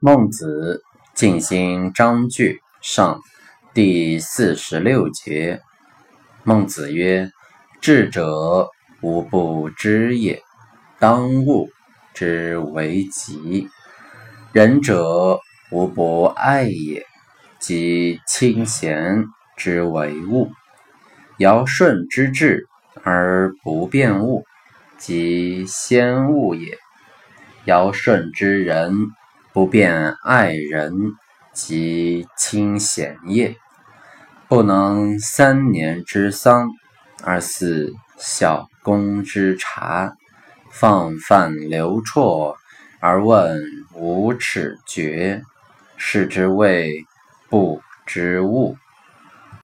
孟子尽心章句上第四十六节。孟子曰：“智者无不知也，当务之为吉；仁者无不爱也，即亲贤之为物。尧舜之治而不变物，即先物也。尧舜之仁不辨爱人，及亲贤也。不能三年之丧而似小公之茶，放饭流啜而问无耻绝，是之谓不知物。